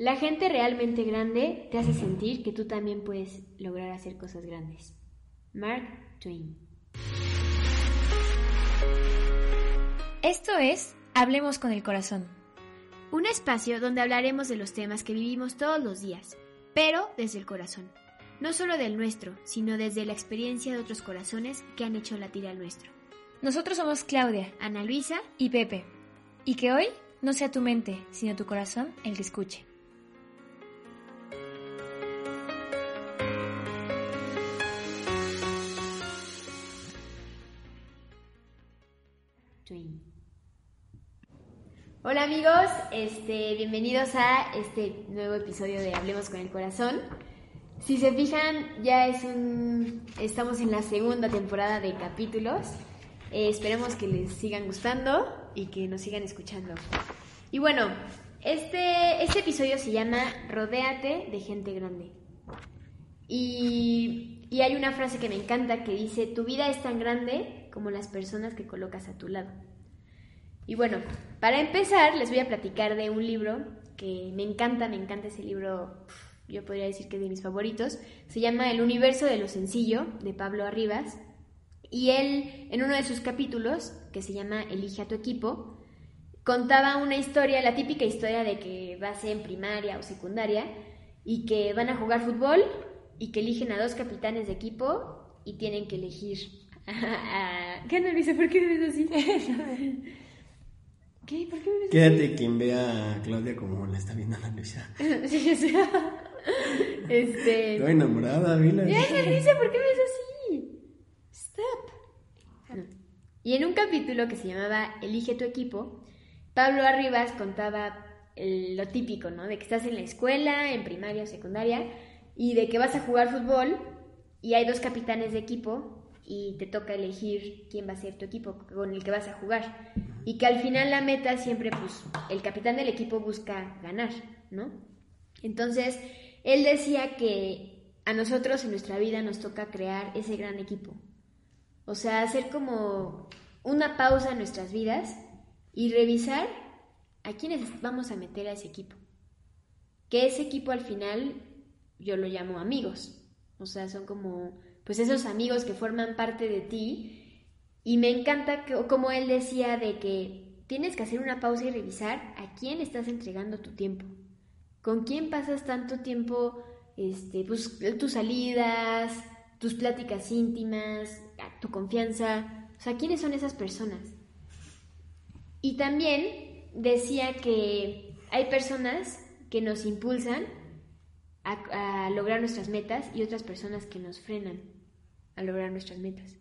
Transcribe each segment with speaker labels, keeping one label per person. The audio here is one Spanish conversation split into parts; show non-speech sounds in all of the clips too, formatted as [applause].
Speaker 1: La gente realmente grande te hace sentir que tú también puedes lograr hacer cosas grandes. Mark Twain.
Speaker 2: Esto es Hablemos con el Corazón.
Speaker 1: Un espacio donde hablaremos de los temas que vivimos todos los días, pero desde el corazón. No solo del nuestro, sino desde la experiencia de otros corazones que han hecho latir al nuestro.
Speaker 2: Nosotros somos Claudia,
Speaker 1: Ana Luisa
Speaker 2: y Pepe. Y que hoy no sea tu mente, sino tu corazón el que escuche.
Speaker 1: Hola amigos, este, bienvenidos a este nuevo episodio de Hablemos con el Corazón. Si se fijan, ya es un, estamos en la segunda temporada de capítulos. Eh, esperemos que les sigan gustando y que nos sigan escuchando. Y bueno, este, este episodio se llama Rodéate de gente grande. Y, y hay una frase que me encanta que dice, tu vida es tan grande como las personas que colocas a tu lado. Y bueno, para empezar les voy a platicar de un libro que me encanta, me encanta ese libro, yo podría decir que es de mis favoritos. Se llama El universo de lo sencillo, de Pablo Arribas. Y él, en uno de sus capítulos, que se llama Elige a tu equipo, contaba una historia, la típica historia de que vas en primaria o secundaria y que van a jugar fútbol y que eligen a dos capitanes de equipo y tienen que elegir [laughs] a... ¿Qué no dice? ¿Por qué ves así? [laughs] [laughs] ¿Qué? ¿Por qué me ves
Speaker 3: Quédate quien vea a Claudia como la está viendo Ana Luisa. [laughs]
Speaker 1: Sí, sí. Este.
Speaker 3: Estoy enamorada, mira.
Speaker 1: ¡Ay, Alicia, ¿por qué me ves así? Stop. Y en un capítulo que se llamaba Elige tu equipo, Pablo Arribas contaba lo típico, ¿no? De que estás en la escuela, en primaria o secundaria, y de que vas a jugar fútbol y hay dos capitanes de equipo y te toca elegir quién va a ser tu equipo con el que vas a jugar. Y que al final la meta siempre, pues, el capitán del equipo busca ganar, ¿no? Entonces, él decía que a nosotros en nuestra vida nos toca crear ese gran equipo. O sea, hacer como una pausa en nuestras vidas y revisar a quiénes vamos a meter a ese equipo. Que ese equipo al final yo lo llamo amigos. O sea, son como pues esos amigos que forman parte de ti. Y me encanta que, como él decía de que tienes que hacer una pausa y revisar a quién estás entregando tu tiempo. ¿Con quién pasas tanto tiempo, este, pues, tus salidas, tus pláticas íntimas, tu confianza? O sea, ¿quiénes son esas personas? Y también decía que hay personas que nos impulsan a, a lograr nuestras metas y otras personas que nos frenan a lograr nuestras metas.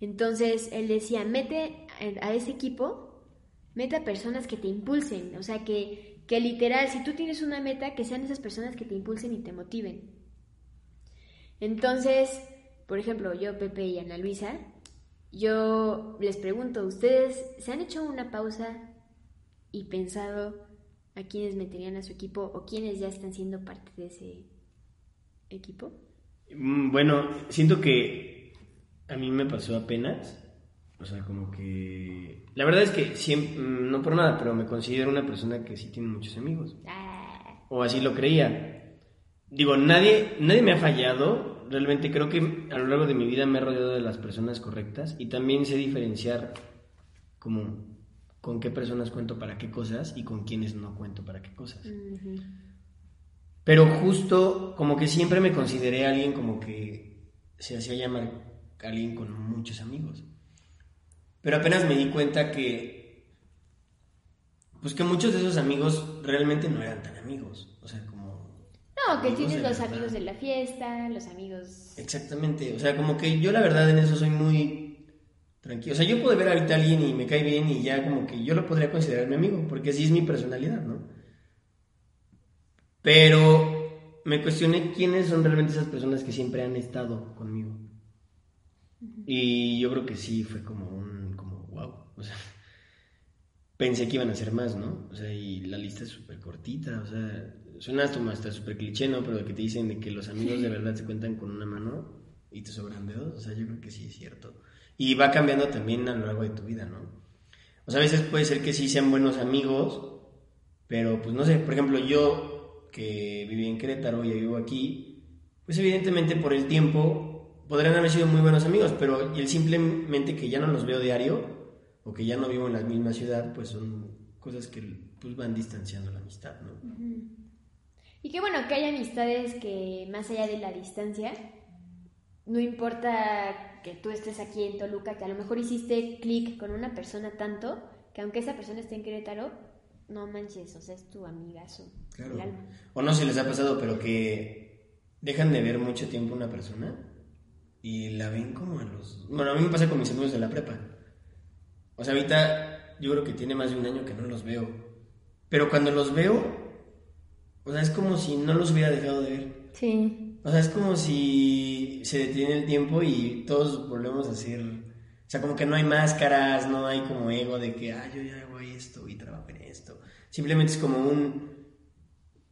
Speaker 1: Entonces, él decía, mete a ese equipo, mete a personas que te impulsen, o sea, que, que literal, si tú tienes una meta, que sean esas personas que te impulsen y te motiven. Entonces, por ejemplo, yo, Pepe y Ana Luisa, yo les pregunto, ¿ustedes se han hecho una pausa y pensado a quiénes meterían a su equipo o quiénes ya están siendo parte de ese equipo?
Speaker 3: Mm, Bueno, siento que a mí me pasó apenas. O sea, como que... La verdad es que siempre, mm, no por nada, pero me considero una persona que sí tiene muchos amigos.
Speaker 1: Ah,
Speaker 3: O así lo creía. Digo, nadie, nadie me ha fallado. Realmente creo que a lo largo de mi vida me he rodeado de las personas correctas y también sé diferenciar como con qué personas cuento para qué cosas y con quiénes no cuento para qué cosas. Pero justo como que siempre me consideré alguien como que se hacía llamar alguien con muchos amigos. Pero apenas me di cuenta que pues que muchos de esos amigos realmente no eran tan amigos, o sea, como
Speaker 1: No, que tienes los
Speaker 3: verdad.
Speaker 1: amigos de la fiesta, los amigos...
Speaker 3: exactamente, o sea, como que yo la verdad en eso soy muy tranquilo. O sea, yo puedo ver ahorita a alguien y me cae bien y ya como que yo lo podría considerar mi amigo, porque así es mi personalidad, ¿no? Pero me cuestioné quiénes son realmente esas personas que siempre han estado conmigo. Y yo creo que sí, fue como un, como, wow. O sea, [laughs] pensé que iban a ser más, ¿no? O sea, y la lista es súper cortita, o sea, suena hasta, súper cliché, ¿no? Pero de que te dicen de que los amigos de verdad se cuentan con una mano y te sobran dedos, o sea, yo creo que sí es cierto. Y va cambiando también a lo largo de tu vida, ¿no? O sea, a veces puede ser que sí sean buenos amigos, pero pues no sé, por ejemplo, yo que viví en Querétaro y vivo aquí, pues evidentemente por el tiempo podrían haber sido muy buenos amigos, pero el simplemente que ya no los veo diario o que ya no vivo en la misma ciudad, pues son cosas que pues van distanciando la amistad, ¿no?
Speaker 1: Y qué bueno que hay amistades que más allá de la distancia, no importa que tú estés aquí en Toluca, que a lo mejor hiciste clic con una persona tanto, que aunque esa persona esté en Querétaro, no manches, o sea, es tu amigazo.
Speaker 3: Claro. O no se les ha pasado, pero que dejan de ver mucho tiempo una persona y la ven como a los... Bueno, a mí me pasa con mis amigos de la prepa. O sea, ahorita yo creo que tiene más de un año que no los veo. Pero cuando los veo, o sea, es como si no los hubiera dejado de ver.
Speaker 2: Sí.
Speaker 3: O sea, es como si se detiene el tiempo y todos volvemos a ser... O sea, como que no hay máscaras, no hay como ego de que, ah, yo ya hago esto y trabajo en esto. Simplemente es como un...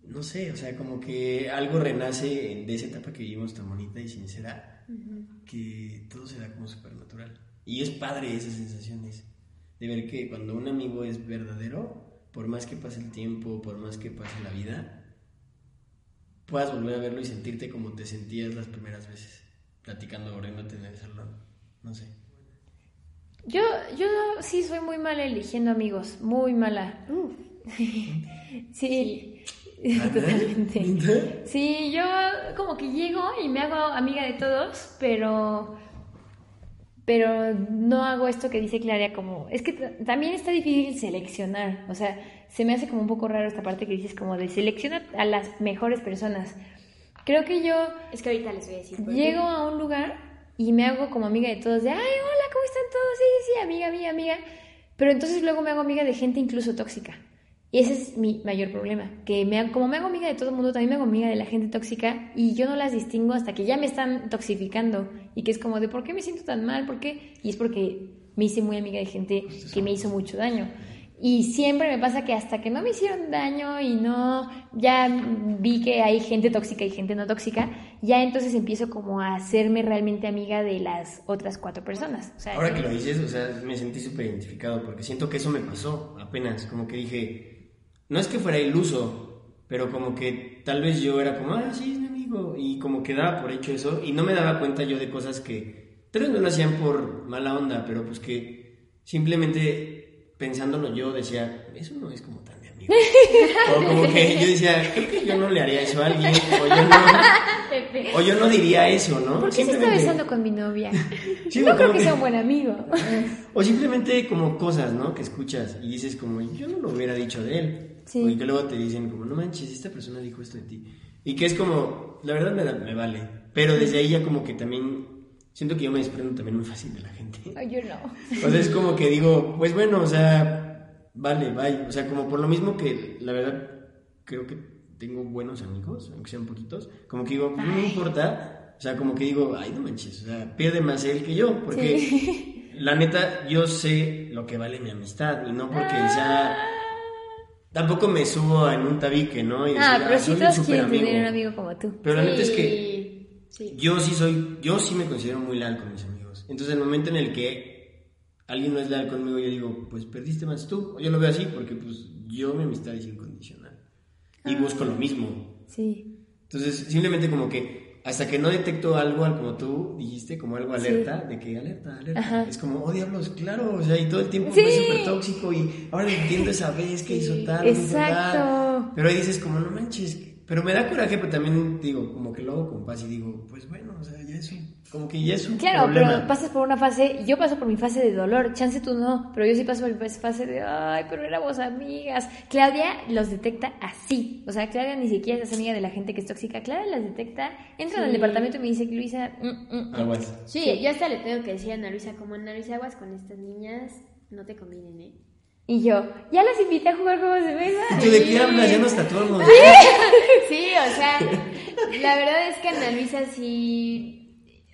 Speaker 3: No sé, o sea, como que algo renace de esa etapa que vivimos tan bonita y sincera, que todo se da como súper natural. Y es padre esas sensaciones, de ver que cuando un amigo es verdadero, por más que pase el tiempo, por más que pase la vida, puedas volver a verlo y sentirte como te sentías las primeras veces, platicando riéndote en el salón. No sé.
Speaker 2: Yo, yo sí soy muy mala eligiendo amigos, muy mala. [laughs] sí, [laughs] totalmente. Sí, yo como que llego y me hago amiga de todos, pero pero no hago esto que dice Claria como es que también está difícil seleccionar, o sea, se me hace como un poco raro esta parte que dices como de selecciona a las mejores personas. Creo que yo
Speaker 1: Es que ahorita les voy a decir.
Speaker 2: Llego a un lugar y me hago como amiga de todos, de, ay, hola, ¿cómo están todos? Sí, sí, sí, amiga, amiga, amiga. Pero entonces luego me hago amiga de gente incluso tóxica. Y ese es mi mayor problema, que me, como me hago amiga de todo el mundo, también me hago amiga de la gente tóxica y yo no las distingo hasta que ya me están toxificando y que es como de, ¿por qué me siento tan mal? ¿Por qué? Y es porque me hice muy amiga de gente que me hizo mucho daño. Y siempre me pasa que hasta que no me hicieron daño y no, ya vi que hay gente tóxica y gente no tóxica, ya entonces empiezo como a hacerme realmente amiga de las otras cuatro personas. O sea,
Speaker 3: Ahora que lo dices, o sea, me sentí súper identificado porque siento que eso me pasó apenas, como que dije, no es que fuera iluso, pero como que tal vez yo era como, ah, sí, es mi amigo, y como que daba por hecho eso, y no me daba cuenta yo de cosas que tal vez no lo hacían por mala onda, pero pues que simplemente pensándolo yo decía, eso no es como tan mi amigo. [laughs] o como que yo decía, creo que yo no le haría eso a alguien, o yo no, o yo no diría eso, ¿no?
Speaker 2: ¿por qué se está besando con mi novia? [laughs]
Speaker 3: Sí,
Speaker 2: no creo que sea un buen amigo.
Speaker 3: O simplemente como cosas, ¿no? Que escuchas y dices como, yo no lo hubiera dicho de él.
Speaker 2: Sí.
Speaker 3: O y que luego te dicen como, no manches, esta persona dijo esto de ti. Y que es como, la verdad me, da- me vale. Pero desde ahí ya como que también, siento que yo me desprendo también muy fácil de la gente. [laughs]
Speaker 2: Ay, yo no.
Speaker 3: O sea, es como que digo, pues bueno, o sea, vale, bye. O sea, como por lo mismo que la verdad creo que tengo buenos amigos, aunque sean poquitos, como que digo, no me importa. O sea, como que digo, ay, no manches, o sea, pierde más él que yo, porque [laughs] la neta, yo sé lo que vale mi amistad y no porque sea. Tampoco me subo en un tabique, ¿no? Y decir,
Speaker 2: Ah, pero
Speaker 3: "Ah,
Speaker 2: sí todos
Speaker 3: súper
Speaker 2: quieren
Speaker 3: amigo".
Speaker 2: tener un amigo como tú.
Speaker 3: Pero la neta es que
Speaker 1: Sí,
Speaker 3: yo sí soy, yo sí me considero muy leal con mis amigos. Entonces, el momento en el que alguien no es leal conmigo, yo digo, pues perdiste más tú. Yo lo veo así porque, pues, yo mi amistad es incondicional. Y
Speaker 2: Ah.
Speaker 3: busco lo mismo.
Speaker 2: Sí.
Speaker 3: Entonces, simplemente como que hasta que no detecto algo, al- como tú dijiste, como algo
Speaker 2: Sí.
Speaker 3: alerta, de que alerta, alerta.
Speaker 2: Ajá.
Speaker 3: Es como, oh diablos, claro, o sea, y todo el tiempo
Speaker 2: Sí.
Speaker 3: fue súper tóxico y ahora entiendo esa vez que hizo tal, hizo tal.
Speaker 2: Exacto.
Speaker 3: Pero ahí dices como, no manches, pero me da coraje, pero también digo, como que lo hago con paz y digo, pues bueno, o sea, ya es un, como que ya es un
Speaker 2: Claro,
Speaker 3: problema.
Speaker 2: pero pasas por una fase, yo paso por mi fase de dolor, chance tú no, pero yo sí paso por mi fase de, ay, pero éramos amigas. Claudia los detecta así, o sea, Claudia ni siquiera es amiga de la gente que es tóxica, Claudia las detecta, entra al
Speaker 1: Sí.
Speaker 2: departamento y me dice, Luisa, mm, mm, mm".
Speaker 3: Aguas.
Speaker 1: Sí, yo hasta le tengo que decir a Ana Luisa, como Ana Luisa, aguas con estas niñas, no te convienen, ¿eh?
Speaker 2: Y yo, ya las invité a jugar juegos de mesa.
Speaker 3: ¿Y tú de qué hablas? Ya nos tatuamos. [laughs]
Speaker 1: Sí, o sea, la verdad es que Ana Luisa sí.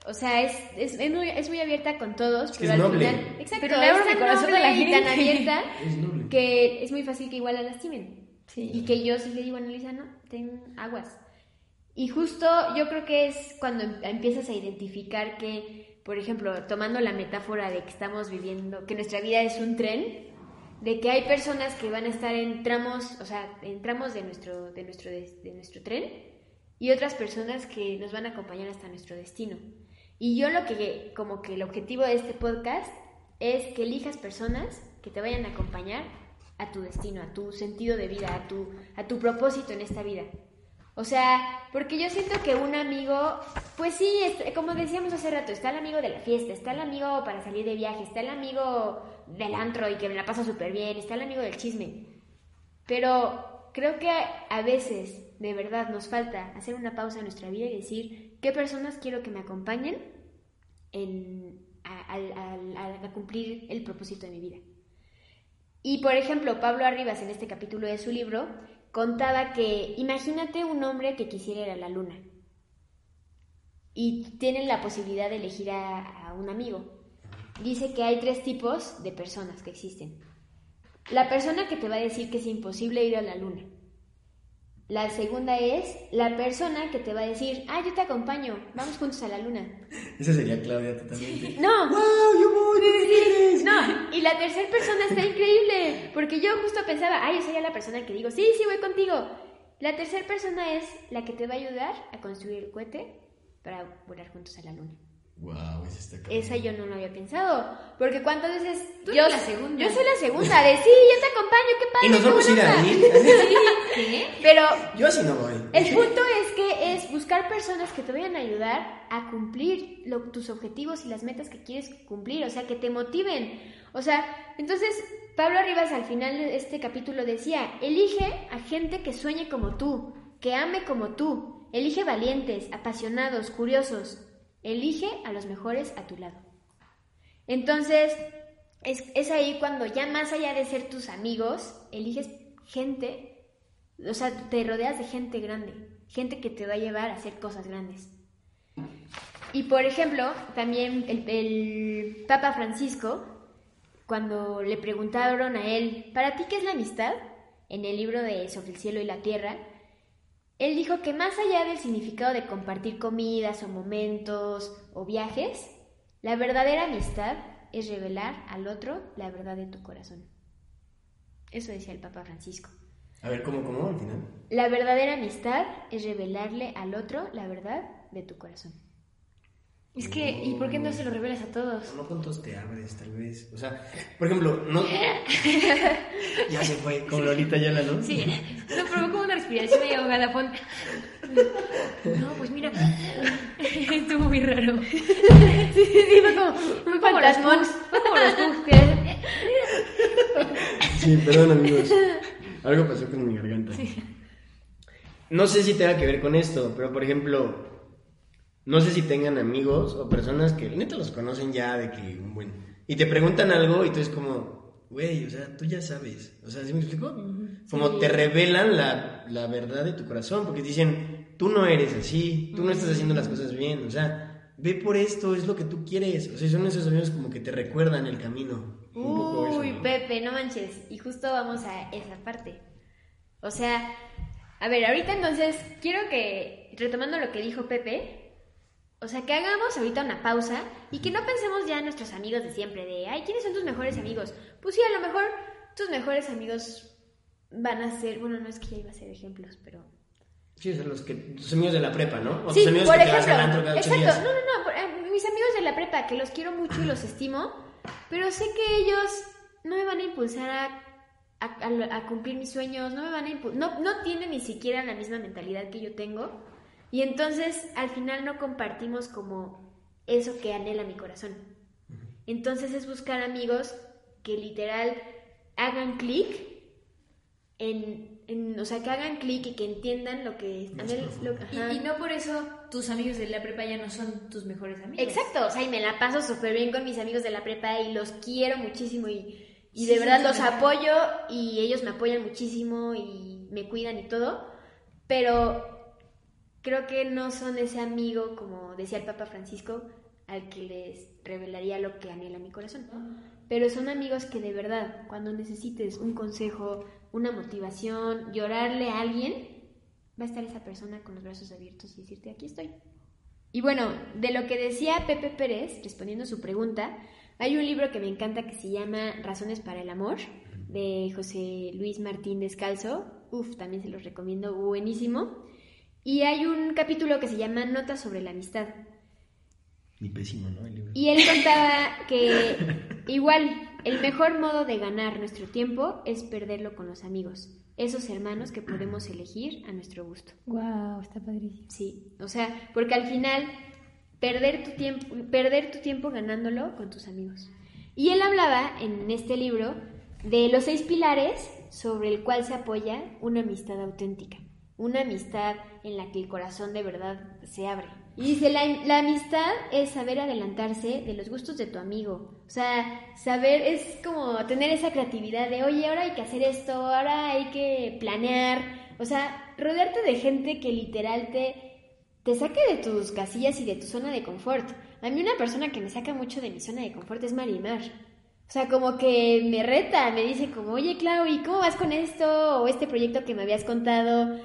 Speaker 1: O sea, es, es, es muy, es muy abierta con todos,
Speaker 3: Es que
Speaker 1: pero
Speaker 3: es
Speaker 1: al
Speaker 3: noble.
Speaker 1: final. Exacto,
Speaker 2: Pero abre
Speaker 1: es
Speaker 2: corazón a
Speaker 1: noble
Speaker 2: la
Speaker 1: y tan
Speaker 2: gente.
Speaker 1: abierta
Speaker 3: Es noble.
Speaker 1: que es muy fácil que igual la lastimen.
Speaker 2: Sí.
Speaker 1: Y que yo sí le digo a Ana Luisa, no, ten aguas. Y justo yo creo que es cuando em- empiezas a identificar que, por ejemplo, tomando la metáfora de que estamos viviendo, que nuestra vida es un tren, de que hay personas que van a estar en tramos, o sea, en tramos de nuestro, de nuestro, de nuestro tren, y otras personas que nos van a acompañar hasta nuestro destino. Y yo lo que, como que el objetivo de este podcast es que elijas personas que te vayan a acompañar a tu destino, a tu sentido de vida, a tu, a tu propósito en esta vida. O sea, porque yo siento que un amigo, pues sí, como decíamos hace rato, está el amigo de la fiesta, está el amigo para salir de viaje, está el amigo del antro y que me la pasa súper bien, está el amigo del chisme. Pero creo que a veces, de verdad, nos falta hacer una pausa en nuestra vida y decir qué personas quiero que me acompañen en, a cumplir el propósito de mi vida. Y por ejemplo, Pablo Arribas en este capítulo de su libro contaba que imagínate un hombre que quisiera ir a la luna y tienen la posibilidad de elegir a, a un amigo. Dice que hay tres tipos de personas que existen. La persona que te va a decir que es imposible ir a la luna. La segunda es la persona que te va a decir, ah, yo te acompaño, vamos juntos a la luna.
Speaker 3: Esa sería Claudia totalmente.
Speaker 1: No,
Speaker 3: ¡Wow! ¡Yo voy!
Speaker 1: no, y la tercera persona está increíble, porque yo justo pensaba, ay, yo sería la persona que digo, sí, sí, voy contigo. La tercera persona es la que te va a ayudar a construir el cohete para volar juntos a la luna.
Speaker 3: ¡Wow! Esa está cabrón.
Speaker 1: Esa yo no lo había pensado, porque cuántas veces
Speaker 2: Tú
Speaker 1: yo
Speaker 2: eres la segunda.
Speaker 1: Yo soy la segunda de sí, yo te acompaño, qué padre.
Speaker 3: Y nos vamos a ir
Speaker 1: buena
Speaker 3: a
Speaker 1: onda".
Speaker 3: ir. [laughs]
Speaker 1: Sí, pero
Speaker 3: Yo así no voy.
Speaker 1: el punto es que es buscar personas que te vayan a ayudar a cumplir lo- tus objetivos y las metas que quieres cumplir, o sea, que te motiven. O sea, entonces Pablo Arribas al final de este capítulo decía, elige a gente que sueñe como tú, que ame como tú, elige valientes, apasionados, curiosos, elige a los mejores a tu lado. Entonces, es, es ahí cuando ya más allá de ser tus amigos, eliges gente, o sea, te rodeas de gente grande, gente que te va a llevar a hacer cosas grandes. Y por ejemplo, también el Papa Francisco, cuando le preguntaron a él, ¿para ti qué es la amistad? En el libro de Sobre el cielo y la tierra, él dijo que más allá del significado de compartir comidas o momentos o viajes, la verdadera amistad es revelar al otro la verdad de tu corazón. Eso decía el Papa Francisco.
Speaker 3: A ver, ¿cómo, cómo al final?
Speaker 1: La verdadera amistad es revelarle al otro la verdad de tu corazón.
Speaker 2: Es que, ¿y por qué no se lo revelas a todos?
Speaker 3: No con todos te abres, tal vez. O sea, por ejemplo, no. [laughs] ya se fue, con Lolita Yala, ¿no?
Speaker 2: Sí, no provocó una respiración medio galafón. No, pues mira, estuvo muy raro.
Speaker 1: Sí, sí, fue como
Speaker 2: Como
Speaker 1: fantasmón.
Speaker 2: pugs, fue como los pugs
Speaker 3: Sí, perdón, amigos. Algo pasó con mi garganta. No sé si tenga que ver con esto, pero por ejemplo, no sé si tengan amigos o personas que neta los conocen ya de que un buen. Y te preguntan algo y tú es como, güey, o sea, tú ya sabes. O sea, ¿sí me explico? Como te revelan la, la verdad de tu corazón, porque dicen, tú no eres así, tú no estás haciendo las cosas bien, o sea, ve por esto, es lo que tú quieres. O sea, son esos amigos como que te recuerdan el camino. Un poco eso,
Speaker 1: Uy,
Speaker 3: ¿no?
Speaker 1: Pepe, no manches. Y justo vamos a esa parte. O sea, a ver, ahorita entonces quiero que, retomando lo que dijo Pepe, o sea, que hagamos ahorita una pausa y que no pensemos ya en nuestros amigos de siempre, de, ay, ¿quiénes son tus mejores amigos? Pues sí, a lo mejor tus mejores amigos van a ser, bueno, no es que ya iba a ser ejemplos, pero...
Speaker 3: Sí, sea, los que, tus amigos de la prepa, ¿no? O
Speaker 1: Sí,
Speaker 3: tus amigos
Speaker 1: por
Speaker 3: que te vas
Speaker 1: ejemplo,
Speaker 3: al cada ocho
Speaker 1: exacto,
Speaker 3: días.
Speaker 1: no, no, no, por- eh, mis amigos de la prepa, que los quiero mucho y los [clears throat] estimo, pero sé que ellos no me van a impulsar a, a- a- a cumplir mis sueños, no me van a no, no tienen ni siquiera la misma mentalidad que yo tengo, y entonces al final no compartimos como eso que anhela mi corazón. Entonces es buscar amigos que literal hagan clic en, en- o sea, que hagan clic y que entiendan lo que anhel- lo-
Speaker 2: Y, y no por eso tus amigos de la prepa ya no son tus mejores amigos.
Speaker 1: Exacto, o sea, y me la paso súper bien con mis amigos de la prepa y los quiero muchísimo y, y
Speaker 2: Sí,
Speaker 1: de verdad
Speaker 2: sí,
Speaker 1: los
Speaker 2: sí.
Speaker 1: apoyo y ellos me apoyan muchísimo y me cuidan y todo, pero creo que no son ese amigo, como decía el Papa Francisco, al que les revelaría lo que anhela mi corazón. Pero son amigos que de verdad, cuando necesites un consejo, una motivación, llorarle a alguien, va a estar esa persona con los brazos abiertos y decirte, aquí estoy. Y bueno, de lo que decía Pepe Pérez, respondiendo a su pregunta, hay un libro que me encanta que se llama Razones para el Amor, de José Luis Martín Descalzo. Uf, también se los recomiendo, buenísimo. Y hay un capítulo que se llama Notas sobre la amistad.
Speaker 3: Ni pésimo, ¿no? El libro.
Speaker 1: Y él contaba que igual el mejor modo de ganar nuestro tiempo es perderlo con los amigos, esos hermanos que podemos elegir a nuestro gusto.
Speaker 2: Wow, está padrísimo.
Speaker 1: Sí, o sea, porque al final perder tu tiempo, perder tu tiempo ganándolo con tus amigos. Y él hablaba en este libro de los seis pilares sobre el cual se apoya una amistad auténtica, una amistad en la que el corazón de verdad se abre. Y dice, la, la, amistad es saber adelantarse de los gustos de tu amigo. O sea, saber es como tener esa creatividad de, oye, ahora hay que hacer esto, ahora hay que planear. O sea, rodearte de gente que literal te, te saque de tus casillas y de tu zona de confort. A mí una persona que me saca mucho de mi zona de confort es Marimar. O sea, como que me reta, me dice como, oye, Clau, ¿y cómo vas con esto? O este proyecto que me habías contado.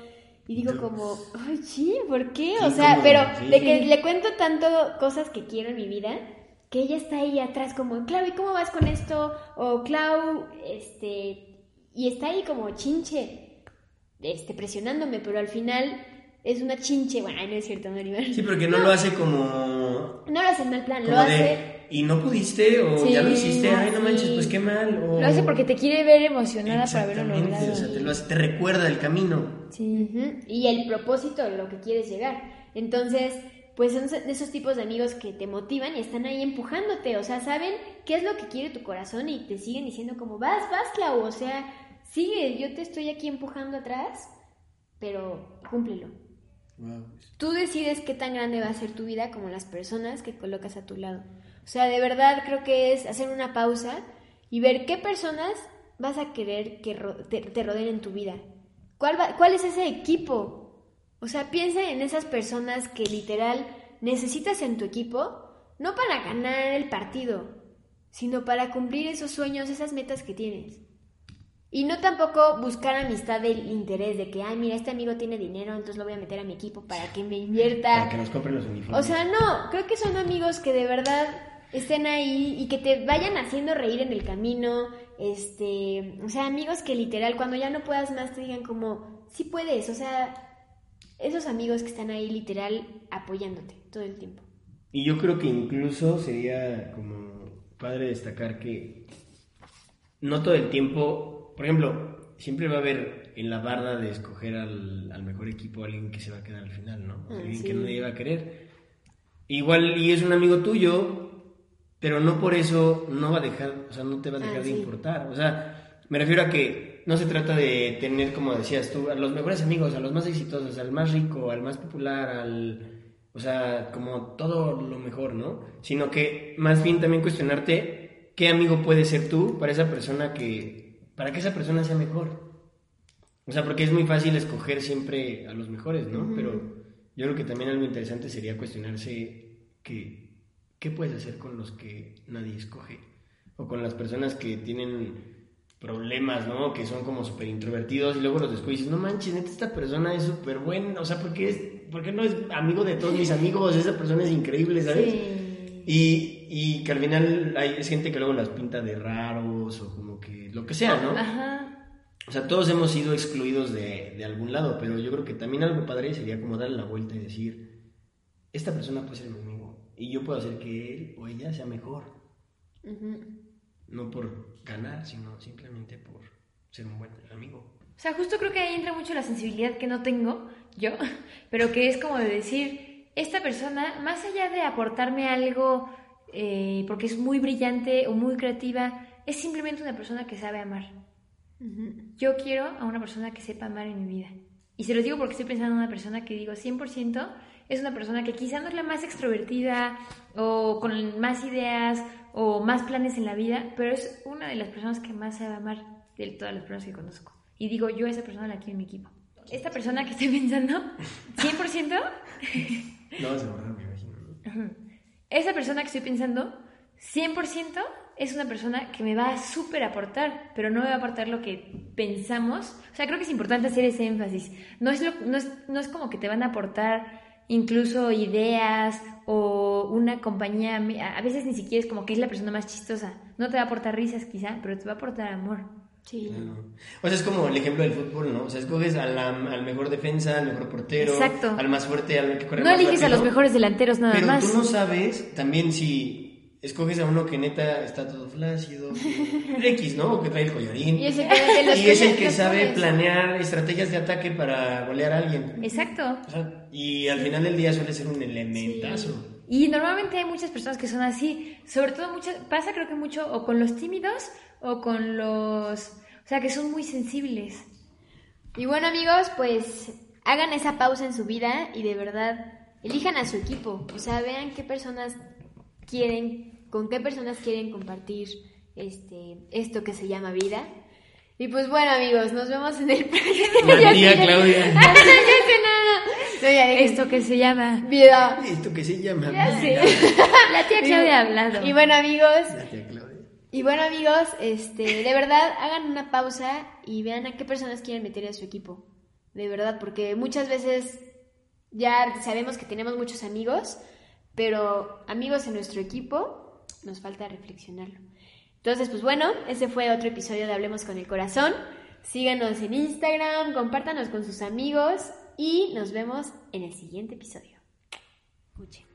Speaker 1: Y digo como, ay, sí, ¿por qué?
Speaker 3: Sí,
Speaker 1: o sea, pero
Speaker 3: sí.
Speaker 1: de que le cuento tanto cosas que quiero en mi vida, que ella está ahí atrás como, Clau, ¿y cómo vas con esto? O Clau, este, y está ahí como chinche, este, presionándome, pero al final es una chinche, bueno, no es cierto, Maribel.
Speaker 3: Sí, porque no lo hace como.
Speaker 1: No lo hace en mal plan, lo
Speaker 3: de,
Speaker 1: hace...
Speaker 3: Y no pudiste, o
Speaker 2: Sí,
Speaker 3: ya lo hiciste, ay, no
Speaker 1: sí.
Speaker 3: manches, pues qué mal. O...
Speaker 2: Lo hace porque te quiere ver emocionada haberlo
Speaker 3: Exactamente,
Speaker 2: logrado.
Speaker 3: o sea, te, lo hace- te recuerda el camino.
Speaker 2: Sí.
Speaker 1: Y el propósito de lo que quieres llegar. Entonces, pues son de esos tipos de amigos que te motivan y están ahí empujándote. O sea, saben qué es lo que quiere tu corazón y te siguen diciendo como, vas, vas, Clau. O sea, sigue, yo te estoy aquí empujando atrás, pero cúmplelo.
Speaker 3: Wow.
Speaker 1: Tú decides qué tan grande va a ser tu vida como las personas que colocas a tu lado. O sea, de verdad creo que es hacer una pausa y ver qué personas vas a querer que ro- te, te rodeen en tu vida. ¿Cuál, va- ¿Cuál es ese equipo? O sea, piensa en esas personas que literal necesitas en tu equipo, no para ganar el partido, sino para cumplir esos sueños, esas metas que tienes. Y no tampoco buscar amistad del interés de que, ay, mira, este amigo tiene dinero, entonces lo voy a meter a mi equipo para que me invierta.
Speaker 3: Para que nos compren los uniformes.
Speaker 1: O sea, no, creo que son amigos que de verdad estén ahí y que te vayan haciendo reír en el camino, este, o sea, amigos que literal cuando ya no puedas más te digan como, sí puedes, o sea, esos amigos que están ahí literal apoyándote todo el tiempo.
Speaker 3: Y yo creo que incluso sería como padre destacar que no todo el tiempo, por ejemplo, siempre va a haber en la barda de escoger al, al mejor equipo alguien que se va a quedar al final, ¿no?
Speaker 1: Ah,
Speaker 3: alguien
Speaker 1: sí.
Speaker 3: que nadie va a querer. Igual y es un amigo tuyo, pero no por eso no va a dejar, o sea, no te va a dejar
Speaker 1: Ah,
Speaker 3: de
Speaker 1: sí.
Speaker 3: importar. O sea, me refiero a que no se trata de tener, como decías tú, a los mejores amigos, a los más exitosos, al más rico, al más popular, al... O sea, como todo lo mejor, ¿no? Sino que más bien también cuestionarte qué amigo puedes ser tú para esa persona que... para que esa persona sea mejor. O sea, porque es muy fácil escoger siempre a los mejores, ¿no? Pero yo creo que también algo interesante sería cuestionarse que, qué puedes hacer con los que nadie escoge. O con las personas que tienen problemas, ¿no? Que son como súper introvertidos y luego los descubres y dices, no manches, neta, esta persona es súper buena. O sea, ¿por qué, es, ¿por qué no es amigo de todos mis [laughs] amigos? Esa persona es increíble, ¿sabes?
Speaker 1: Sí.
Speaker 3: Y, y que al final hay gente que luego las pinta de raros o como que lo que sea, ¿no?
Speaker 2: Ajá.
Speaker 3: O sea, todos hemos sido excluidos de, de algún lado, pero yo creo que también algo padre sería como darle la vuelta y decir, esta persona puede ser mi amigo y yo puedo hacer que él o ella sea mejor,
Speaker 1: Ujú.
Speaker 3: no por ganar, sino simplemente por ser un buen amigo.
Speaker 2: O sea, justo creo que ahí entra mucho la sensibilidad que no tengo yo, [laughs] pero que es como de decir, esta persona, más allá de aportarme algo eh, porque es muy brillante o muy creativa, es simplemente una persona que sabe amar. Yo quiero a una persona que sepa amar en mi vida. Y se los digo porque estoy pensando en una persona que digo 100% es una persona que quizá no es la más extrovertida o con más ideas o más planes en la vida, pero es una de las personas que más sabe amar de todas las personas que conozco. Y digo, yo a esa persona la quiero en mi equipo. esta persona que estoy pensando, 100%, [laughs]
Speaker 3: No borrar, me imagino. ¿no?
Speaker 2: esa persona que estoy pensando, 100% es una persona que me va a súper aportar, pero no me va a aportar lo que pensamos. O sea, creo que es importante hacer ese énfasis. No es, lo- no es, no es como que te van a aportar incluso ideas o una compañía, a veces ni siquiera es como que es la persona más chistosa. No te va a aportar risas quizá, pero te va a aportar amor.
Speaker 1: Sí.
Speaker 3: Claro. O sea, es como el ejemplo del fútbol, ¿no? O sea, escoges a la- al mejor defensa, al mejor portero,
Speaker 2: Exacto.
Speaker 3: al más fuerte, al que corre
Speaker 2: No
Speaker 3: más
Speaker 2: eliges a los mejores delanteros nada
Speaker 3: Pero
Speaker 2: más.
Speaker 3: tú no sabes también si escoges a uno que neta está todo flácido, que- [laughs] X, ¿no? O que trae el collarín.
Speaker 1: Y es el que, de los
Speaker 3: Y es el
Speaker 1: los
Speaker 3: que sabe planear estrategias de ataque para golear a alguien.
Speaker 2: Exacto.
Speaker 3: O sea, y al final del día suele ser un elementazo.
Speaker 2: Y normalmente hay muchas personas que son así, sobre todo muchas, pasa creo que mucho o con los tímidos o con los, o sea, que son muy sensibles.
Speaker 1: Y bueno amigos, pues hagan esa pausa en su vida y de verdad elijan a su equipo. O sea, vean qué personas quieren, con qué personas quieren compartir este, esto que se llama vida. Y pues bueno amigos, nos vemos en el [laughs]
Speaker 3: tía Claudia. [laughs]
Speaker 1: Ya sé, no, no. No, ya dije,
Speaker 2: Esto que se llama
Speaker 1: vida.
Speaker 3: Esto que se llama
Speaker 1: Ya
Speaker 3: vida.
Speaker 1: sé. [laughs]
Speaker 2: la tía Claudia hablando.
Speaker 1: Y bueno amigos,
Speaker 3: La tía Claudia.
Speaker 1: Y bueno amigos, este, de verdad hagan una pausa y vean a qué personas quieren meter a su equipo. De verdad, porque muchas veces ya sabemos que tenemos muchos amigos, pero amigos en nuestro equipo nos falta reflexionarlo. Entonces, pues bueno, ese fue otro episodio de Hablemos con el Corazón. Síganos en Instagram, compártanos con sus amigos y nos vemos en el siguiente episodio. Escuchen.